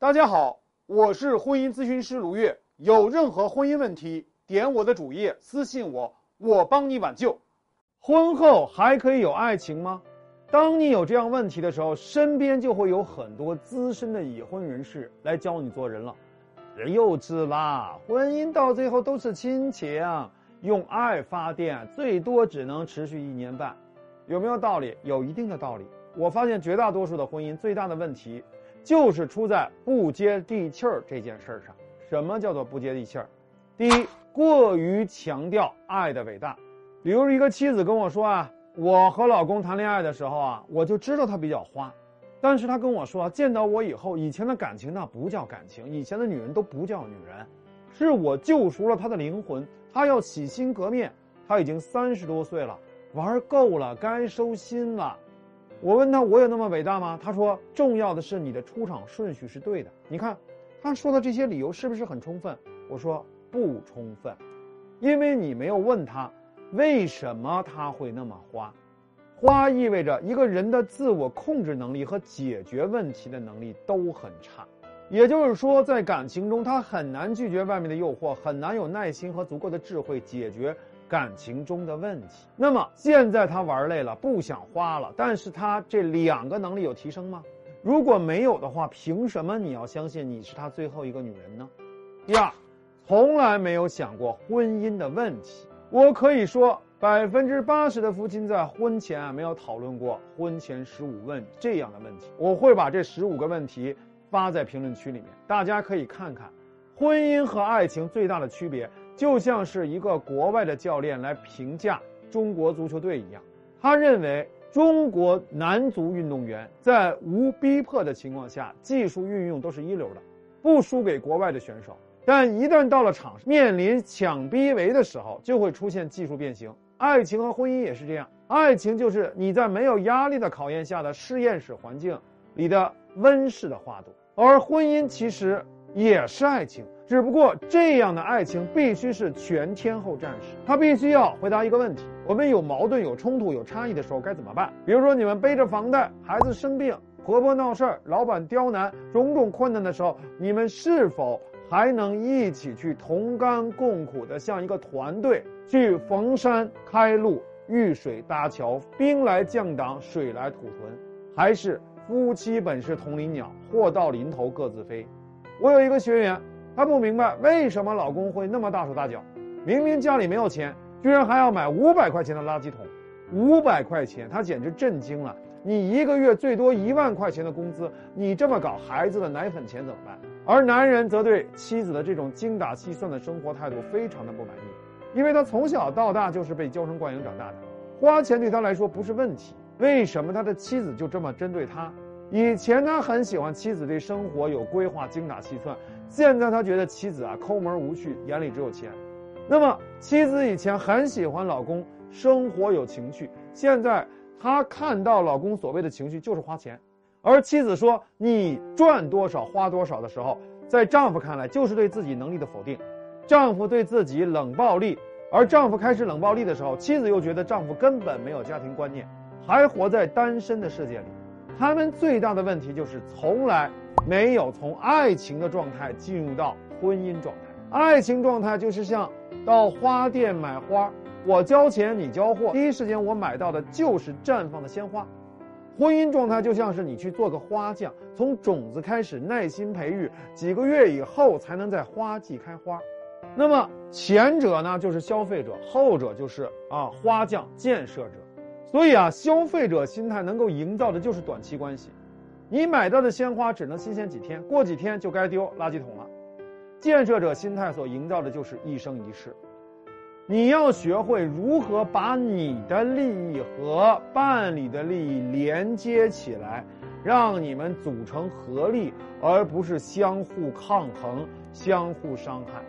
大家好，我是婚姻咨询师卢月。有任何婚姻问题，点我的主页私信我，我帮你挽救。婚后还可以有爱情吗？当你有这样问题的时候，身边就会有很多资深的已婚人士来教你做人了。别幼稚啦，婚姻到最后都是亲情，用爱发电，最多只能持续一年半。有没有道理？有一定的道理。我发现绝大多数的婚姻最大的问题。就是出在不接地气儿这件事儿上。什么叫做不接地气儿？第一，过于强调爱的伟大。比如一个妻子跟我说啊，我和老公谈恋爱的时候啊，我就知道他比较花，但是他跟我说，见到我以后，以前的感情那不叫感情，以前的女人都不叫女人，是我救赎了他的灵魂，他要洗心革面。他已经三十多岁了，玩够了，该收心了。我问他：“我有那么伟大吗？”他说：“重要的是你的出场顺序是对的。”你看，他说的这些理由是不是很充分？我说不充分，因为你没有问他为什么他会那么花。花意味着一个人的自我控制能力和解决问题的能力都很差，也就是说，在感情中他很难拒绝外面的诱惑，很难有耐心和足够的智慧解决。感情中的问题。那么现在他玩累了，不想花了，但是他这两个能力有提升吗？如果没有的话，凭什么你要相信你是他最后一个女人呢？第二，从来没有想过婚姻的问题。我可以说，百分之八十的夫妻在婚前啊没有讨论过婚前十五问这样的问题。我会把这十五个问题发在评论区里面，大家可以看看，婚姻和爱情最大的区别。就像是一个国外的教练来评价中国足球队一样，他认为中国男足运动员在无逼迫的情况下，技术运用都是一流的，不输给国外的选手。但一旦到了场上，面临抢逼围的时候，就会出现技术变形。爱情和婚姻也是这样，爱情就是你在没有压力的考验下的实验室环境里的温室的花朵，而婚姻其实也是爱情。只不过这样的爱情必须是全天候战士，他必须要回答一个问题：我们有矛盾、有冲突、有差异的时候该怎么办？比如说你们背着房贷，孩子生病，婆婆闹事儿，老板刁难，种种困难的时候，你们是否还能一起去同甘共苦的，像一个团队去逢山开路、遇水搭桥、兵来将挡、水来土屯？还是夫妻本是同林鸟，祸到临头各自飞？我有一个学员。她不明白为什么老公会那么大手大脚，明明家里没有钱，居然还要买五百块钱的垃圾桶，五百块钱，她简直震惊了。你一个月最多一万块钱的工资，你这么搞，孩子的奶粉钱怎么办？而男人则对妻子的这种精打细算的生活态度非常的不满意，因为他从小到大就是被娇生惯养长大的，花钱对他来说不是问题，为什么他的妻子就这么针对他？以前他很喜欢妻子对生活有规划、精打细算。现在他觉得妻子啊抠门无趣，眼里只有钱。那么妻子以前很喜欢老公生活有情趣，现在她看到老公所谓的情绪就是花钱，而妻子说你赚多少花多少的时候，在丈夫看来就是对自己能力的否定，丈夫对自己冷暴力，而丈夫开始冷暴力的时候，妻子又觉得丈夫根本没有家庭观念，还活在单身的世界里。他们最大的问题就是从来。没有从爱情的状态进入到婚姻状态，爱情状态就是像到花店买花，我交钱你交货，第一时间我买到的就是绽放的鲜花。婚姻状态就像是你去做个花匠，从种子开始耐心培育，几个月以后才能在花季开花。那么前者呢就是消费者，后者就是啊花匠建设者。所以啊，消费者心态能够营造的就是短期关系。你买到的鲜花只能新鲜几天，过几天就该丢垃圾桶了。建设者心态所营造的就是一生一世。你要学会如何把你的利益和伴侣的利益连接起来，让你们组成合力，而不是相互抗衡、相互伤害。